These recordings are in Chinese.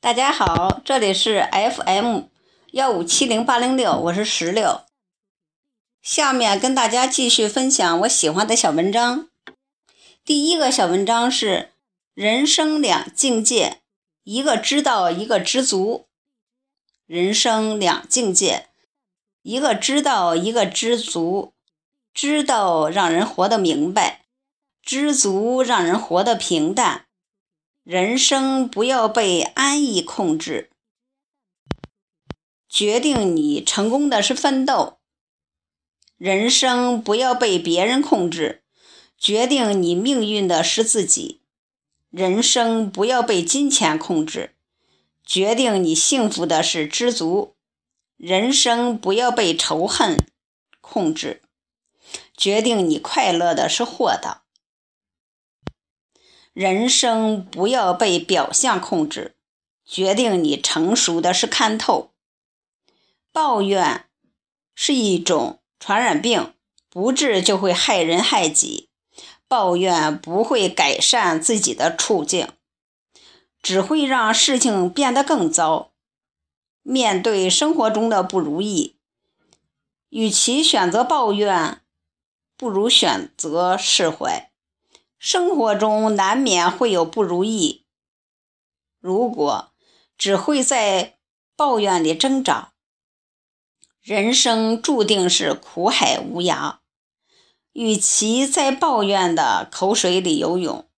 大家好，这里是 FM 幺五七零八零六，我是石榴。下面跟大家继续分享我喜欢的小文章。第一个小文章是“人生两境界，一个知道，一个知足”。人生两境界，一个知道，一个知足。知道让人活得明白，知足让人活得平淡。人生不要被安逸控制，决定你成功的是奋斗；人生不要被别人控制，决定你命运的是自己；人生不要被金钱控制，决定你幸福的是知足；人生不要被仇恨控制，决定你快乐的是豁达。人生不要被表象控制，决定你成熟的是看透。抱怨是一种传染病，不治就会害人害己。抱怨不会改善自己的处境，只会让事情变得更糟。面对生活中的不如意，与其选择抱怨，不如选择释怀。生活中难免会有不如意，如果只会在抱怨里挣扎，人生注定是苦海无涯。与其在抱怨的口水里游泳，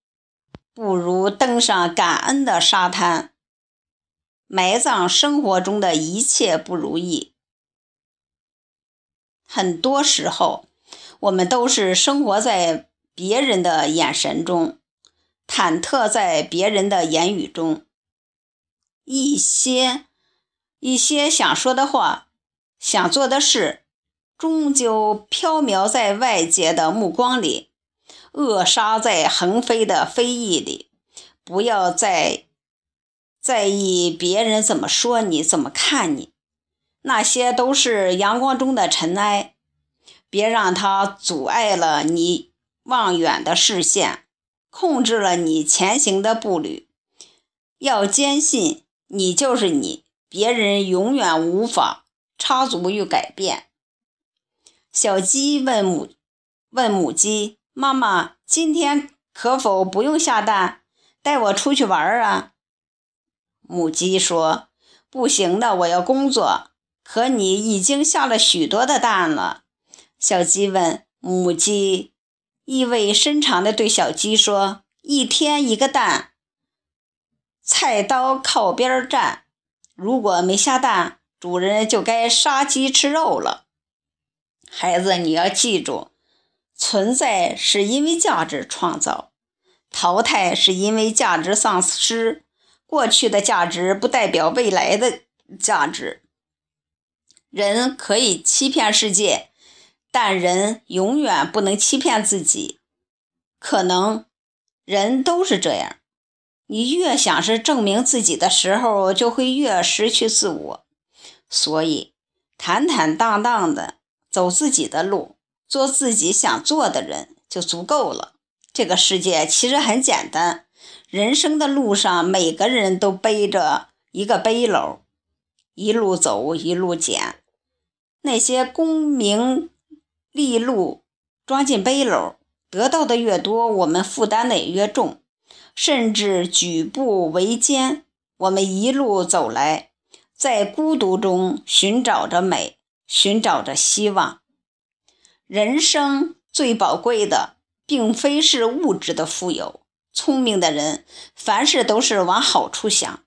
不如登上感恩的沙滩，埋葬生活中的一切不如意。很多时候，我们都是生活在。别人的眼神中，忐忑在别人的言语中，一些一些想说的话，想做的事，终究飘渺在外界的目光里，扼杀在横飞的非议里。不要再在意别人怎么说你，怎么看你，那些都是阳光中的尘埃，别让它阻碍了你。望远的视线控制了你前行的步履。要坚信，你就是你，别人永远无法插足与改变。小鸡问母问母鸡：“妈妈，今天可否不用下蛋，带我出去玩啊？”母鸡说：“不行的，我要工作。可你已经下了许多的蛋了。”小鸡问母鸡。意味深长地对小鸡说：“一天一个蛋，菜刀靠边站。如果没下蛋，主人就该杀鸡吃肉了。”孩子，你要记住，存在是因为价值创造，淘汰是因为价值丧失。过去的价值不代表未来的价值。人可以欺骗世界。但人永远不能欺骗自己，可能人都是这样。你越想是证明自己的时候，就会越失去自我。所以，坦坦荡荡的走自己的路，做自己想做的人就足够了。这个世界其实很简单，人生的路上，每个人都背着一个背篓，一路走，一路捡。那些功名。利禄装进背篓，得到的越多，我们负担的也越重，甚至举步维艰。我们一路走来，在孤独中寻找着美，寻找着希望。人生最宝贵的，并非是物质的富有。聪明的人，凡事都是往好处想。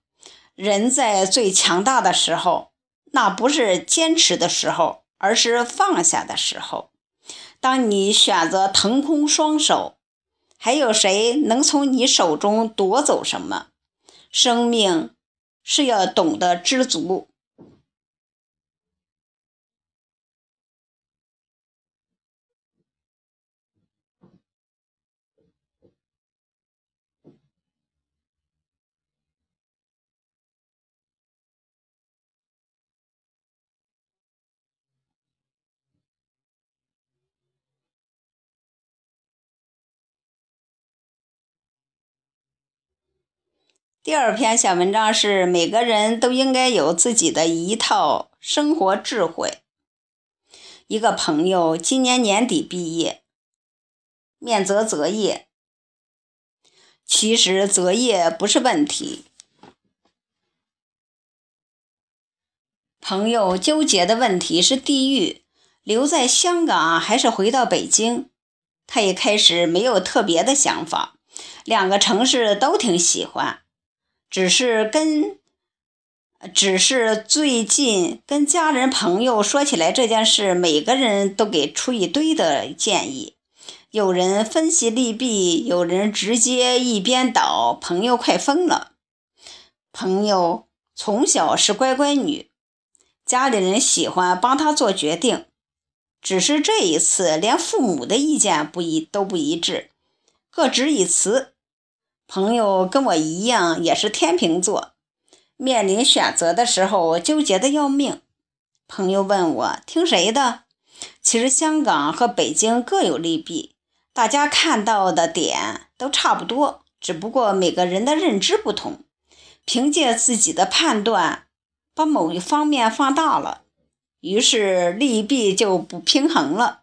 人在最强大的时候，那不是坚持的时候，而是放下的时候。当你选择腾空双手，还有谁能从你手中夺走什么？生命是要懂得知足。第二篇小文章是每个人都应该有自己的一套生活智慧。一个朋友今年年底毕业，面择择业。其实择业不是问题，朋友纠结的问题是地域，留在香港还是回到北京？他也开始没有特别的想法，两个城市都挺喜欢。只是跟，只是最近跟家人朋友说起来这件事，每个人都给出一堆的建议，有人分析利弊，有人直接一边倒，朋友快疯了。朋友从小是乖乖女，家里人喜欢帮她做决定，只是这一次连父母的意见不一都不一致，各执一词。朋友跟我一样，也是天秤座，面临选择的时候纠结的要命。朋友问我听谁的？其实香港和北京各有利弊，大家看到的点都差不多，只不过每个人的认知不同，凭借自己的判断，把某一方面放大了，于是利弊就不平衡了。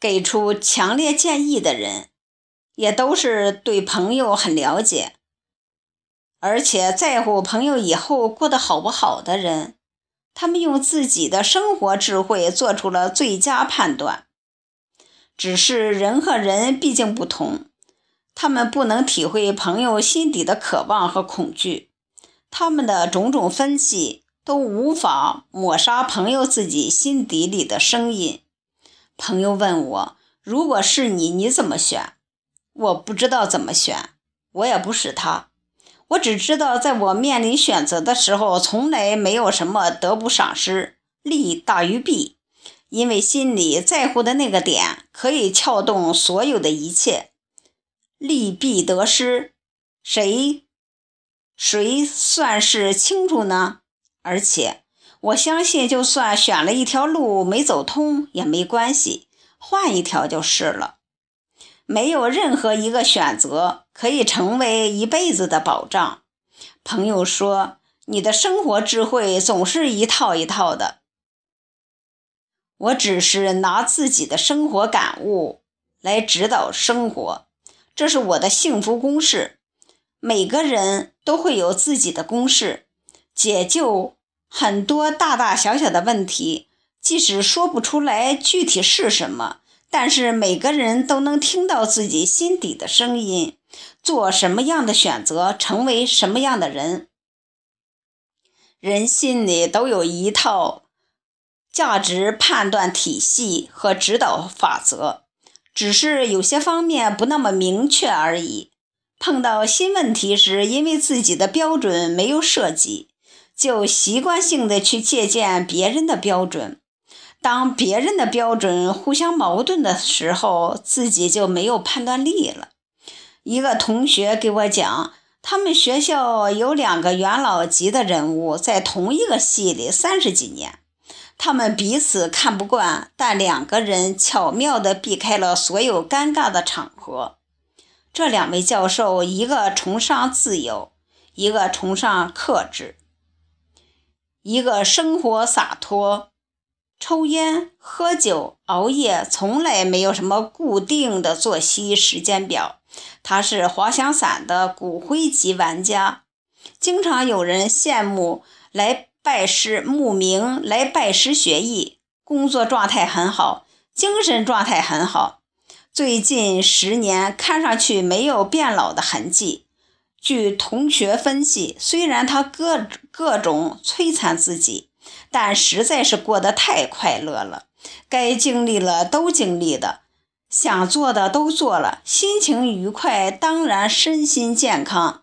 给出强烈建议的人。也都是对朋友很了解，而且在乎朋友以后过得好不好的人。他们用自己的生活智慧做出了最佳判断。只是人和人毕竟不同，他们不能体会朋友心底的渴望和恐惧。他们的种种分析都无法抹杀朋友自己心底里的声音。朋友问我：“如果是你，你怎么选？”我不知道怎么选，我也不是他，我只知道，在我面临选择的时候，从来没有什么得不偿失，利大于弊，因为心里在乎的那个点可以撬动所有的一切，利弊得失，谁谁算是清楚呢？而且我相信，就算选了一条路没走通也没关系，换一条就是了。没有任何一个选择可以成为一辈子的保障。朋友说：“你的生活智慧总是一套一套的。”我只是拿自己的生活感悟来指导生活，这是我的幸福公式。每个人都会有自己的公式，解救很多大大小小的问题，即使说不出来具体是什么。但是每个人都能听到自己心底的声音，做什么样的选择，成为什么样的人。人心里都有一套价值判断体系和指导法则，只是有些方面不那么明确而已。碰到新问题时，因为自己的标准没有设计，就习惯性的去借鉴别人的标准。当别人的标准互相矛盾的时候，自己就没有判断力了。一个同学给我讲，他们学校有两个元老级的人物在同一个系里三十几年，他们彼此看不惯，但两个人巧妙地避开了所有尴尬的场合。这两位教授，一个崇尚自由，一个崇尚克制，一个生活洒脱。抽烟、喝酒、熬夜，从来没有什么固定的作息时间表。他是滑翔伞的骨灰级玩家，经常有人羡慕来拜师慕名来拜师学艺，工作状态很好，精神状态很好。最近十年看上去没有变老的痕迹。据同学分析，虽然他各各种摧残自己。但实在是过得太快乐了，该经历了都经历的，想做的都做了，心情愉快，当然身心健康。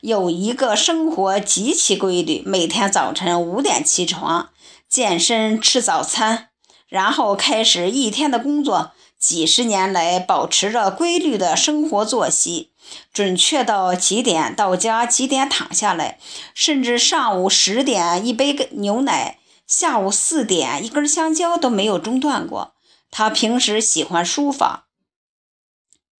有一个生活极其规律，每天早晨五点起床，健身，吃早餐，然后开始一天的工作。几十年来保持着规律的生活作息，准确到几点到家，几点躺下来，甚至上午十点一杯牛奶。下午四点，一根香蕉都没有中断过。他平时喜欢书法，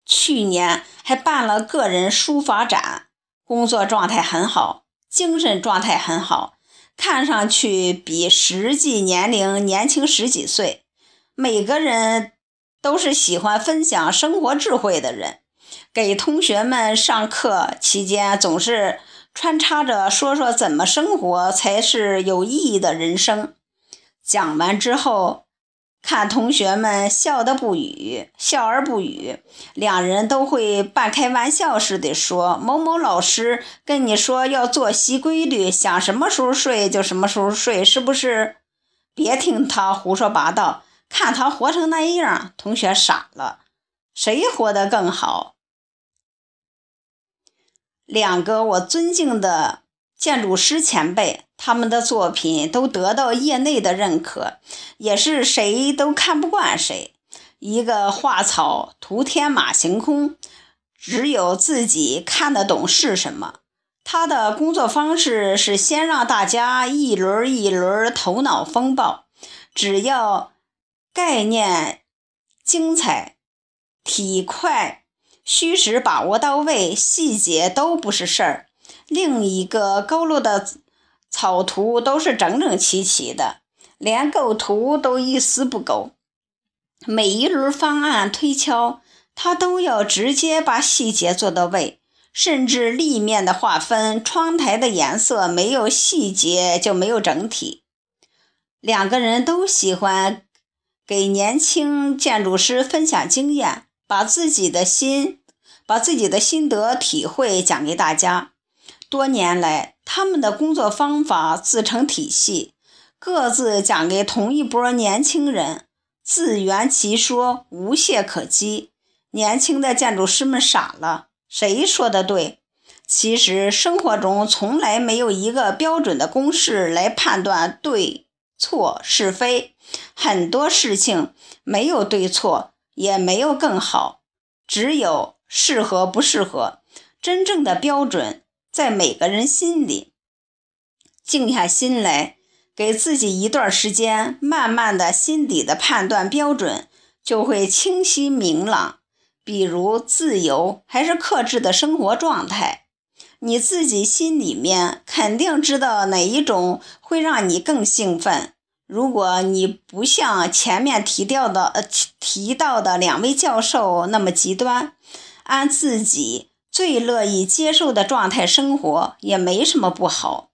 去年还办了个人书法展，工作状态很好，精神状态很好，看上去比实际年龄年轻十几岁。每个人都是喜欢分享生活智慧的人，给同学们上课期间总是穿插着说说怎么生活才是有意义的人生。讲完之后。看同学们笑的不语，笑而不语，两人都会半开玩笑似的说：“某某老师跟你说要作息规律，想什么时候睡就什么时候睡，是不是？别听他胡说八道，看他活成那样，同学傻了，谁活得更好？”两个我尊敬的。建筑师前辈，他们的作品都得到业内的认可，也是谁都看不惯谁。一个画草图天马行空，只有自己看得懂是什么。他的工作方式是先让大家一轮一轮头脑风暴，只要概念精彩、体快、虚实把握到位，细节都不是事儿。另一个勾勒的草图都是整整齐齐的，连构图都一丝不苟。每一轮方案推敲，他都要直接把细节做到位，甚至立面的划分、窗台的颜色，没有细节就没有整体。两个人都喜欢给年轻建筑师分享经验，把自己的心、把自己的心得体会讲给大家。多年来，他们的工作方法自成体系，各自讲给同一波年轻人，自圆其说，无懈可击。年轻的建筑师们傻了，谁说的对？其实生活中从来没有一个标准的公式来判断对错是非，很多事情没有对错，也没有更好，只有适合不适合。真正的标准。在每个人心里，静下心来，给自己一段时间，慢慢的心底的判断标准就会清晰明朗。比如自由还是克制的生活状态，你自己心里面肯定知道哪一种会让你更兴奋。如果你不像前面提到的呃提到的两位教授那么极端，按自己。最乐意接受的状态生活也没什么不好，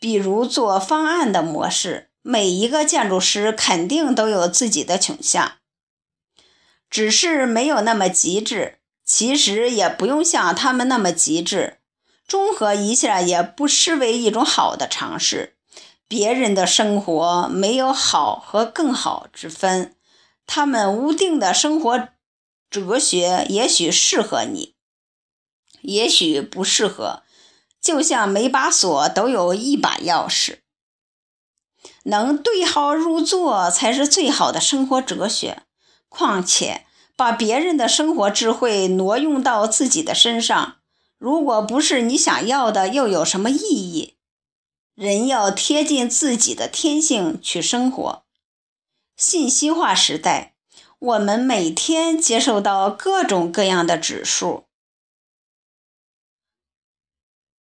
比如做方案的模式，每一个建筑师肯定都有自己的倾向，只是没有那么极致。其实也不用像他们那么极致，综合一下也不失为一种好的尝试。别人的生活没有好和更好之分，他们无定的生活哲学也许适合你。也许不适合，就像每把锁都有一把钥匙，能对号入座才是最好的生活哲学。况且，把别人的生活智慧挪用到自己的身上，如果不是你想要的，又有什么意义？人要贴近自己的天性去生活。信息化时代，我们每天接受到各种各样的指数。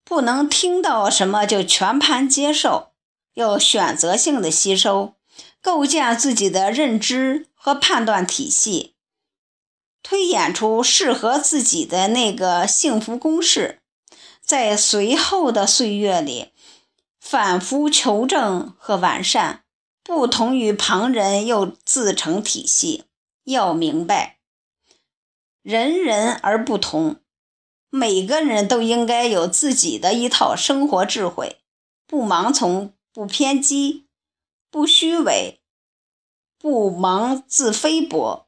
不能听到什么就全盘接受，要选择性的吸收，构建自己的认知和判断体系，推演出适合自己的那个幸福公式，在随后的岁月里反复求证和完善，不同于旁人又自成体系。要明白，人人而不同。每个人都应该有自己的一套生活智慧，不盲从，不偏激，不虚伪，不盲自菲薄。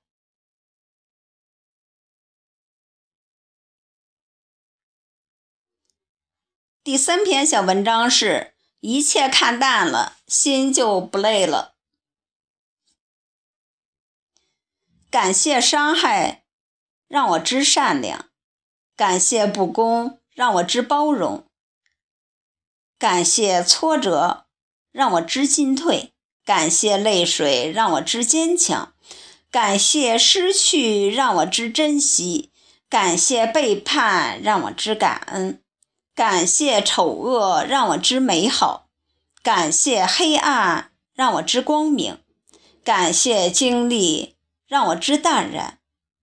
第三篇小文章是一切看淡了，心就不累了。感谢伤害，让我知善良。感谢不公，让我知包容；感谢挫折，让我知进退；感谢泪水，让我知坚强；感谢失去，让我知珍惜；感谢背叛，让我知感恩；感谢丑恶让我知美好，感谢黑暗让我知光明，感谢经历让我知淡然，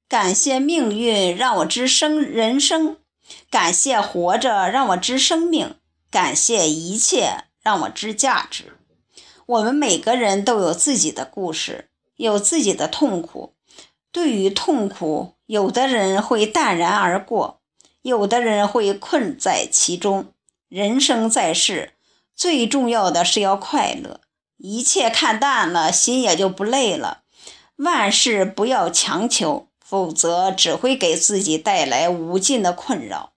感谢命运让我知生人生，感谢活着让我知生命，感谢一切让我知价值。我们每个人都有自己的故事，有自己的痛苦。对于痛苦，有的人会淡然而过。有的人会困在其中。人生在世，最重要的是要快乐。一切看淡了，心也就不累了。万事不要强求，否则只会给自己带来无尽的困扰，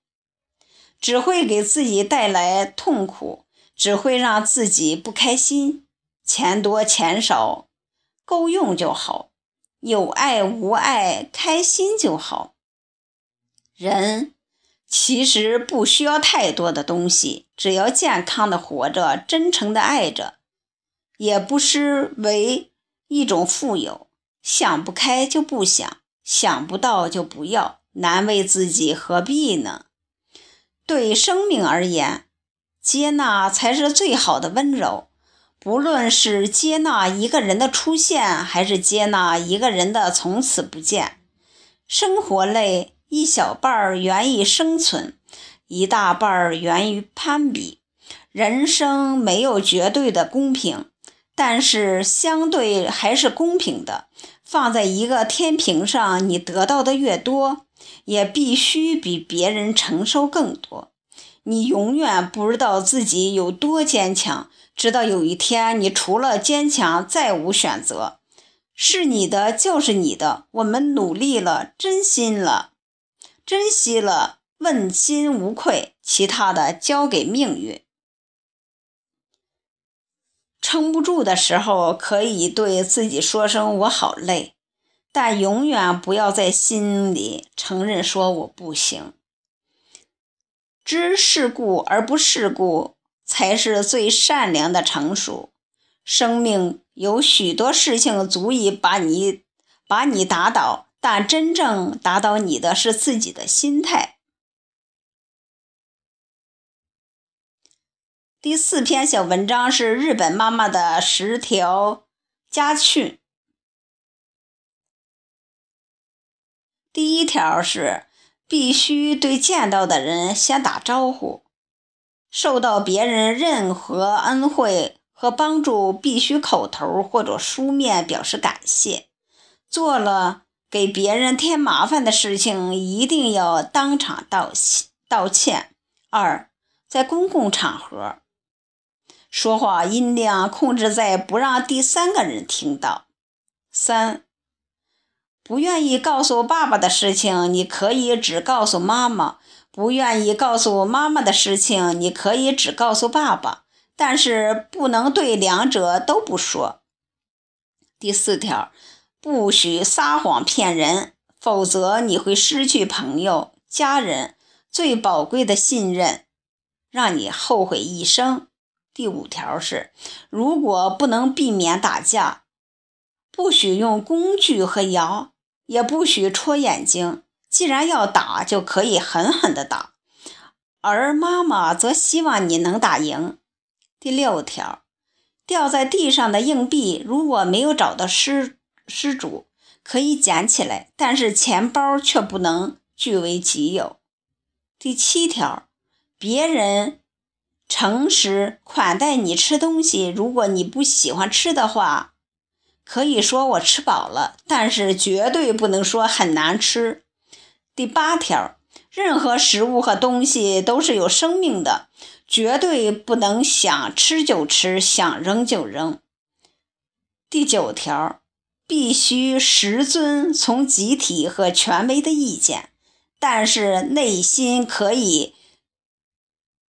只会给自己带来痛苦，只会让自己不开心。钱多钱少，够用就好；有爱无爱，开心就好。人。其实不需要太多的东西，只要健康的活着，真诚的爱着，也不失为一种富有。想不开就不想，想不到就不要，难为自己何必呢？对生命而言，接纳才是最好的温柔。不论是接纳一个人的出现，还是接纳一个人的从此不见，生活累。一小半儿源于生存，一大半儿源于攀比。人生没有绝对的公平，但是相对还是公平的。放在一个天平上，你得到的越多，也必须比别人承受更多。你永远不知道自己有多坚强，直到有一天，你除了坚强再无选择。是你的就是你的，我们努力了，真心了。珍惜了，问心无愧，其他的交给命运。撑不住的时候，可以对自己说声“我好累”，但永远不要在心里承认说我不行。知世故而不世故，才是最善良的成熟。生命有许多事情足以把你把你打倒。但真正打倒你的是自己的心态。第四篇小文章是日本妈妈的十条家训。第一条是必须对见到的人先打招呼，受到别人任何恩惠和帮助，必须口头或者书面表示感谢。做了。给别人添麻烦的事情，一定要当场道歉。道歉。二，在公共场合说话音量控制在不让第三个人听到。三，不愿意告诉爸爸的事情，你可以只告诉妈妈；不愿意告诉妈妈的事情，你可以只告诉爸爸，但是不能对两者都不说。第四条。不许撒谎骗人，否则你会失去朋友、家人最宝贵的信任，让你后悔一生。第五条是，如果不能避免打架，不许用工具和摇，也不许戳眼睛。既然要打，就可以狠狠地打，而妈妈则希望你能打赢。第六条，掉在地上的硬币，如果没有找到失。失主可以捡起来，但是钱包却不能据为己有。第七条，别人诚实款待你吃东西，如果你不喜欢吃的话，可以说我吃饱了，但是绝对不能说很难吃。第八条，任何食物和东西都是有生命的，绝对不能想吃就吃，想扔就扔。第九条。必须实遵从集体和权威的意见，但是内心可以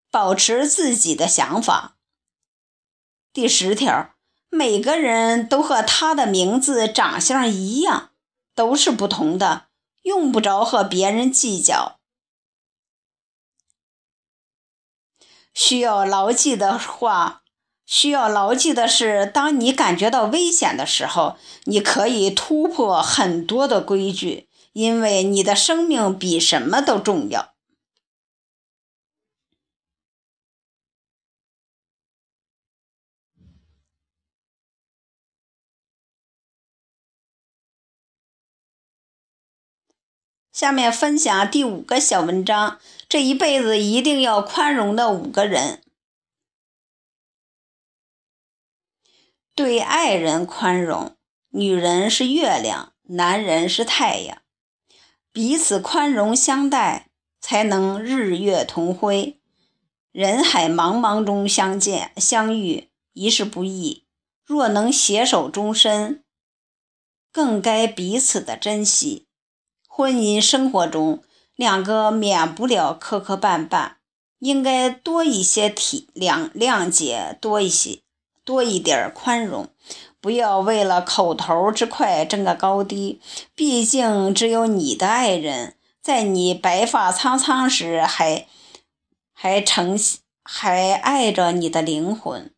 保持自己的想法。第十条，每个人都和他的名字、长相一样，都是不同的，用不着和别人计较。需要牢记的话。需要牢记的是当你感觉到危险的时候你可以突破很多的规矩因为你的生命比什么都重要。下面分享第五个小文章这一辈子一定要宽容的五个人。对爱人宽容，女人是月亮，男人是太阳，彼此宽容相待，才能日月同辉。人海茫茫中相见相遇，已是不易。若能携手终身，更该彼此的珍惜。婚姻生活中，两个免不了磕磕绊绊，应该多一些体谅、谅解，多一些、多一点宽容，不要为了口头之快争个高低。毕竟，只有你的爱人，在你白发苍苍时，还还承还爱着你的灵魂，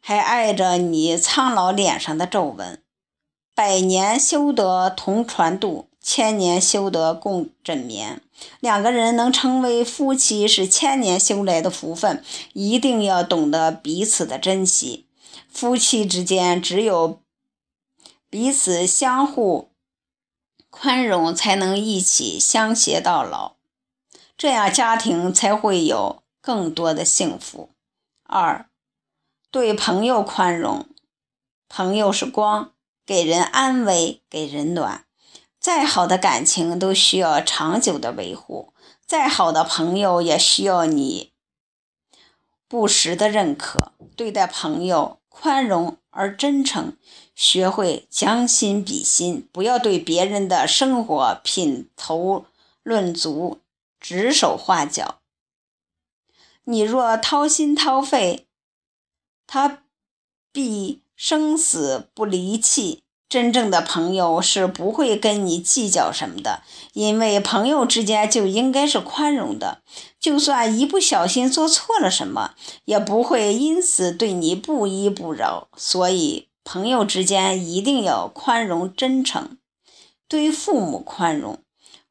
还爱着你苍老脸上的皱纹。百年修得同船渡，千年修得共枕眠。两个人能成为夫妻，是千年修来的福分，一定要懂得彼此的珍惜。夫妻之间，只有彼此相互宽容，才能一起相携到老，这样家庭才会有更多的幸福。二，对朋友宽容，朋友是光。给人安慰，给人暖。再好的感情都需要长久的维护，再好的朋友也需要你不时的认可。对待朋友，宽容而真诚，学会将心比心，不要对别人的生活品头论足、指手画脚。你若掏心掏肺，他必。生死不离弃，真正的朋友是不会跟你计较什么的，因为朋友之间就应该是宽容的，就算一不小心做错了什么，也不会因此对你不依不饶。所以，朋友之间一定要宽容真诚。对父母宽容，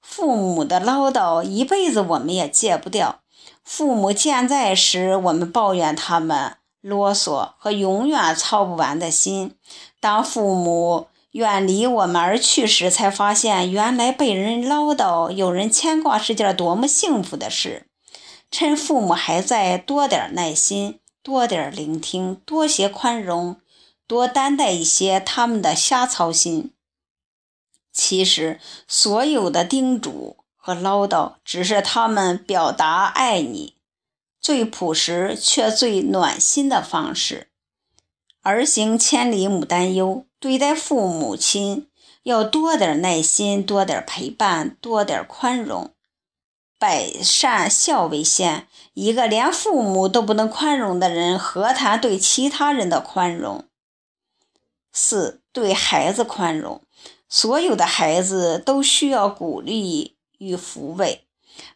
父母的唠叨一辈子我们也戒不掉，父母健在时，我们抱怨他们。啰嗦和永远操不完的心。当父母远离我们而去时，才发现原来被人唠叨、有人牵挂是件多么幸福的事。趁父母还在，多点耐心，多点聆听，多些宽容，多担待一些他们的瞎操心。其实，所有的叮嘱和唠叨，只是他们表达爱你。最朴实却最暖心的方式。儿行千里母担忧，对待父母亲要多点耐心，多点陪伴，多点宽容。百善孝为先，一个连父母都不能宽容的人，何谈对其他人的宽容？四对孩子宽容，所有的孩子都需要鼓励与抚慰。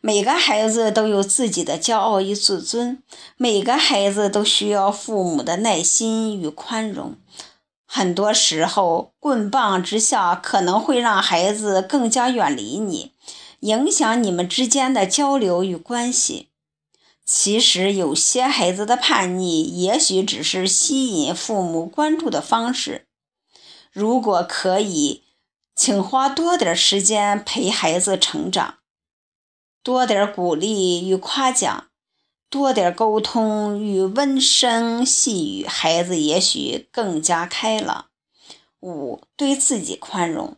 每个孩子都有自己的骄傲与自尊，每个孩子都需要父母的耐心与宽容。很多时候，棍棒之下可能会让孩子更加远离你，影响你们之间的交流与关系。其实，有些孩子的叛逆，也许只是吸引父母关注的方式。如果可以，请花多点时间陪孩子成长。多点鼓励与夸奖，多点沟通与温声细语，孩子也许更加开朗。五，对自己宽容，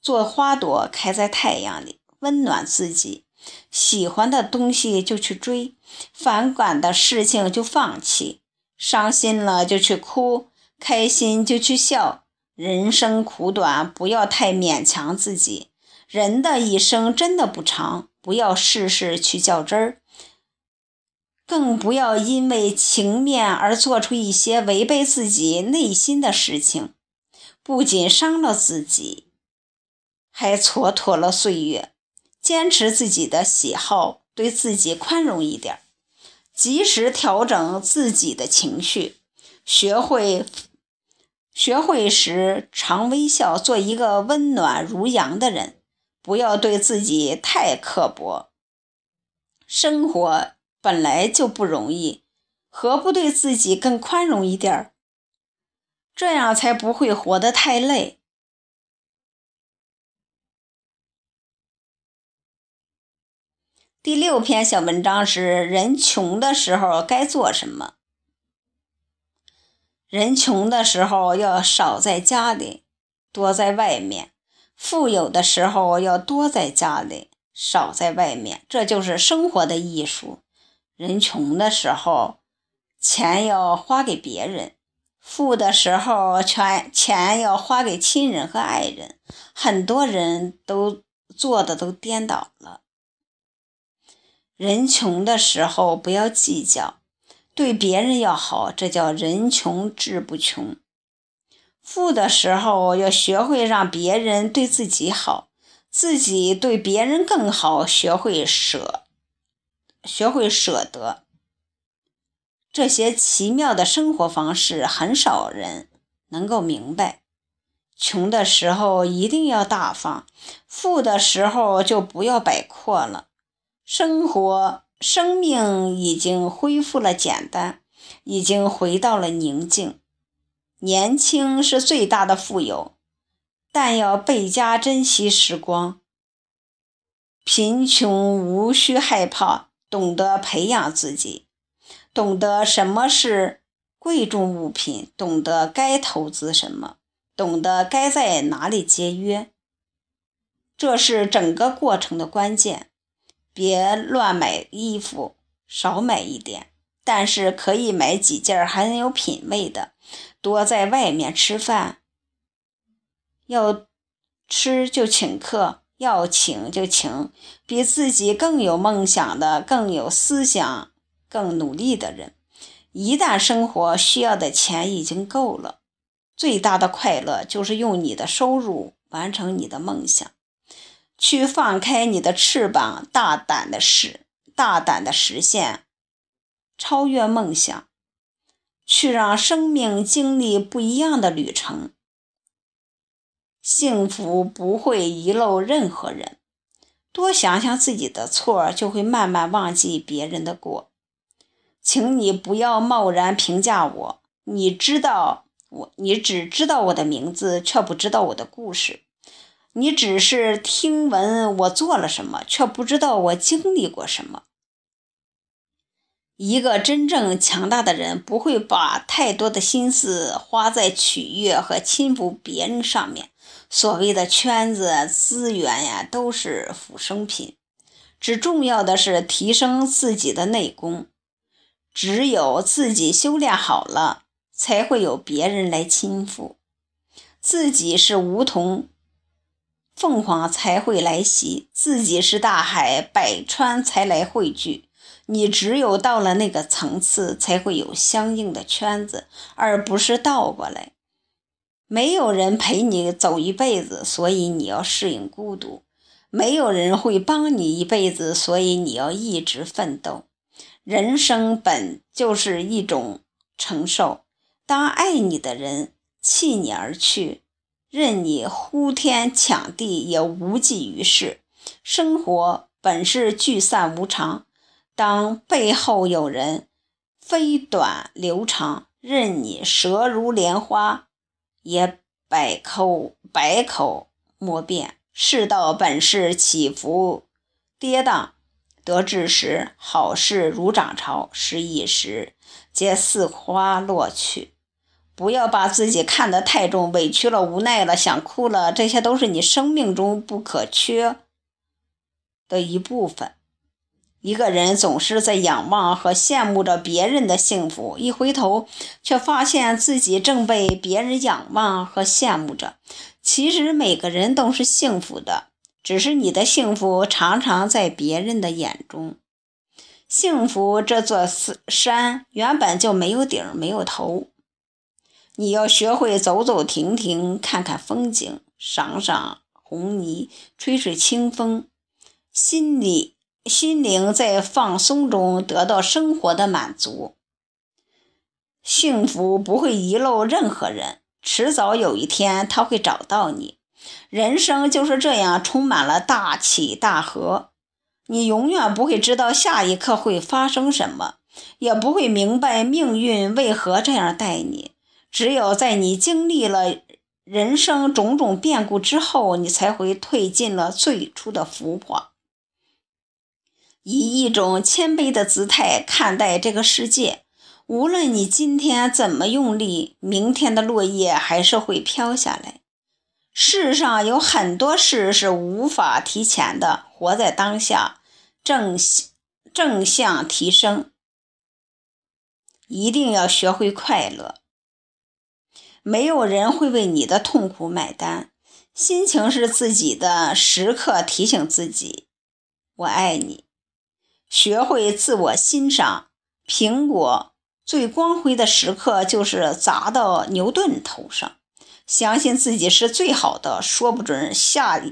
做花朵开在太阳里，温暖自己。喜欢的东西就去追，反感的事情就放弃。伤心了就去哭，开心就去笑。人生苦短，不要太勉强自己。人的一生真的不长。不要事事去较真儿，更不要因为情面而做出一些违背自己内心的事情，不仅伤了自己，还蹉跎了岁月。坚持自己的喜好，对自己宽容一点，及时调整自己的情绪，学会学会时常微笑，做一个温暖如阳的人。不要对自己太刻薄，生活本来就不容易，何不对自己更宽容一点儿？这样才不会活得太累。第六篇小文章是：人穷的时候该做什么？人穷的时候要少在家里，多在外面；富有的时候要多在家里，少在外面。这就是生活的艺术。人穷的时候，钱要花给别人；富的时候，钱钱要花给亲人和爱人。很多人都做的都颠倒了。人穷的时候不要计较。对别人要好，这叫人穷志不穷；富的时候要学会让别人对自己好，自己对别人更好，学会舍，学会舍得。这些奇妙的生活方式，很少人能够明白。穷的时候一定要大方，富的时候就不要摆阔了。生活。生命已经恢复了简单，已经回到了宁静。年轻是最大的富有，但要倍加珍惜时光。贫穷无需害怕，懂得培养自己，懂得什么是贵重物品，懂得该投资什么，懂得该在哪里节约，这是整个过程的关键。别乱买衣服，少买一点，但是可以买几件很有品位的。多在外面吃饭，要吃就请客，要请就请比自己更有梦想的、更有思想、更努力的人。一旦生活需要的钱已经够了，最大的快乐就是用你的收入完成你的梦想。去放开你的翅膀，大胆的试，大胆的实现，超越梦想，去让生命经历不一样的旅程。幸福不会遗漏任何人，多想想自己的错，就会慢慢忘记别人的过。请你不要贸然评价我，你知道我，你只知道我的名字，却不知道我的故事。你只是听闻我做了什么，却不知道我经历过什么。一个真正强大的人不会把太多的心思花在取悦和亲服别人上面。所谓的圈子、资源呀，都是附生品。只重要的是提升自己的内功。只有自己修炼好了，才会有别人来亲附。自己是梧桐。凤凰才会来袭，自己是大海，百川才来汇聚。你只有到了那个层次，才会有相应的圈子，而不是倒过来。没有人陪你走一辈子，所以你要适应孤独；没有人会帮你一辈子，所以你要一直奋斗。人生本就是一种承受，当爱你的人弃你而去。任你呼天抢地也无济于事。生活本是聚散无常，当背后有人飞短流长，任你舌如莲花，也百口百口莫辩。世道本是起伏跌宕，得志时好事如涨潮，失意时皆似花落去。不要把自己看得太重，委屈了、无奈了、想哭了，这些都是你生命中不可缺的一部分。一个人总是在仰望和羡慕着别人的幸福，一回头却发现自己正被别人仰望和羡慕着。其实每个人都是幸福的，只是你的幸福常常在别人的眼中。幸福这座山原本就没有顶，没有头。你要学会走走停停，看看风景，赏赏红泥，吹吹清风，心里心灵在放松中得到生活的满足。幸福不会遗漏任何人，迟早有一天他会找到你。人生就是这样，充满了大起大合。你永远不会知道下一刻会发生什么，也不会明白命运为何这样待你。只有在你经历了人生种种变故之后，你才会褪尽了最初的浮华。以一种谦卑的姿态看待这个世界。无论你今天怎么用力，明天的落叶还是会飘下来。世上有很多事是无法提前的，活在当下，正正向提升。一定要学会快乐。没有人会为你的痛苦买单。心情是自己的，时刻提醒自己：“我爱你。”学会自我欣赏。苹果最光辉的时刻就是砸到牛顿头上。相信自己是最好的，说不准下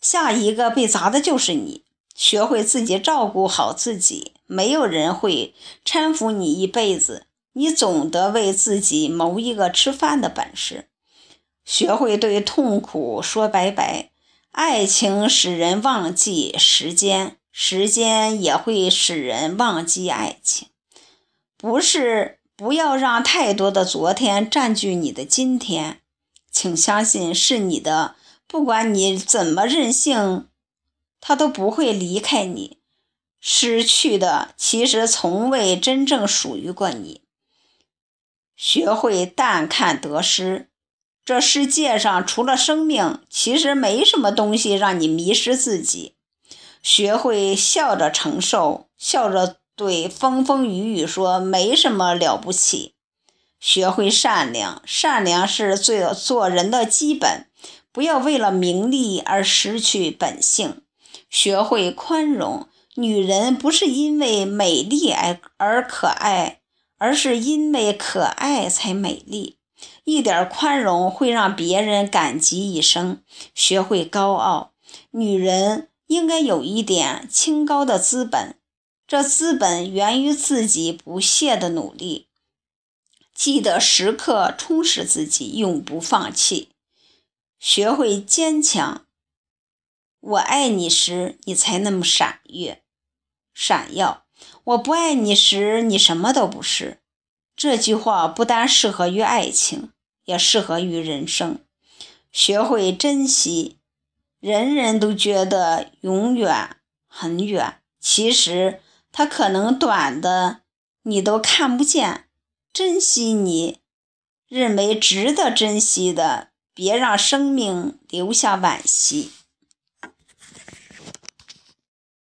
下一个被砸的就是你。学会自己照顾好自己，没有人会搀扶你一辈子，你总得为自己谋一个吃饭的本事。学会对痛苦说拜拜。爱情使人忘记时间，时间也会使人忘记爱情。不是不要让太多的昨天占据你的今天，请相信是你的。不管你怎么任性，他都不会离开你。失去的其实从未真正属于过你。学会淡看得失。这世界上除了生命，其实没什么东西让你迷失自己。学会笑着承受，笑着对风风雨雨说没什么了不起。学会善良，善良是最做人的基本。不要为了名利而失去本性。学会宽容，女人不是因为美丽而而可爱，而是因为可爱才美丽。一点宽容会让别人感激一生。学会高傲，女人应该有一点清高的资本，这资本源于自己不懈的努力。记得时刻充实自己，永不放弃。学会坚强。我爱你时，你才那么闪耀、闪耀；我不爱你时，你什么都不是。这句话不单适合于爱情，也适合于人生。学会珍惜，人人都觉得永远很远，其实它可能短的你都看不见。珍惜你认为值得珍惜的，别让生命留下惋惜。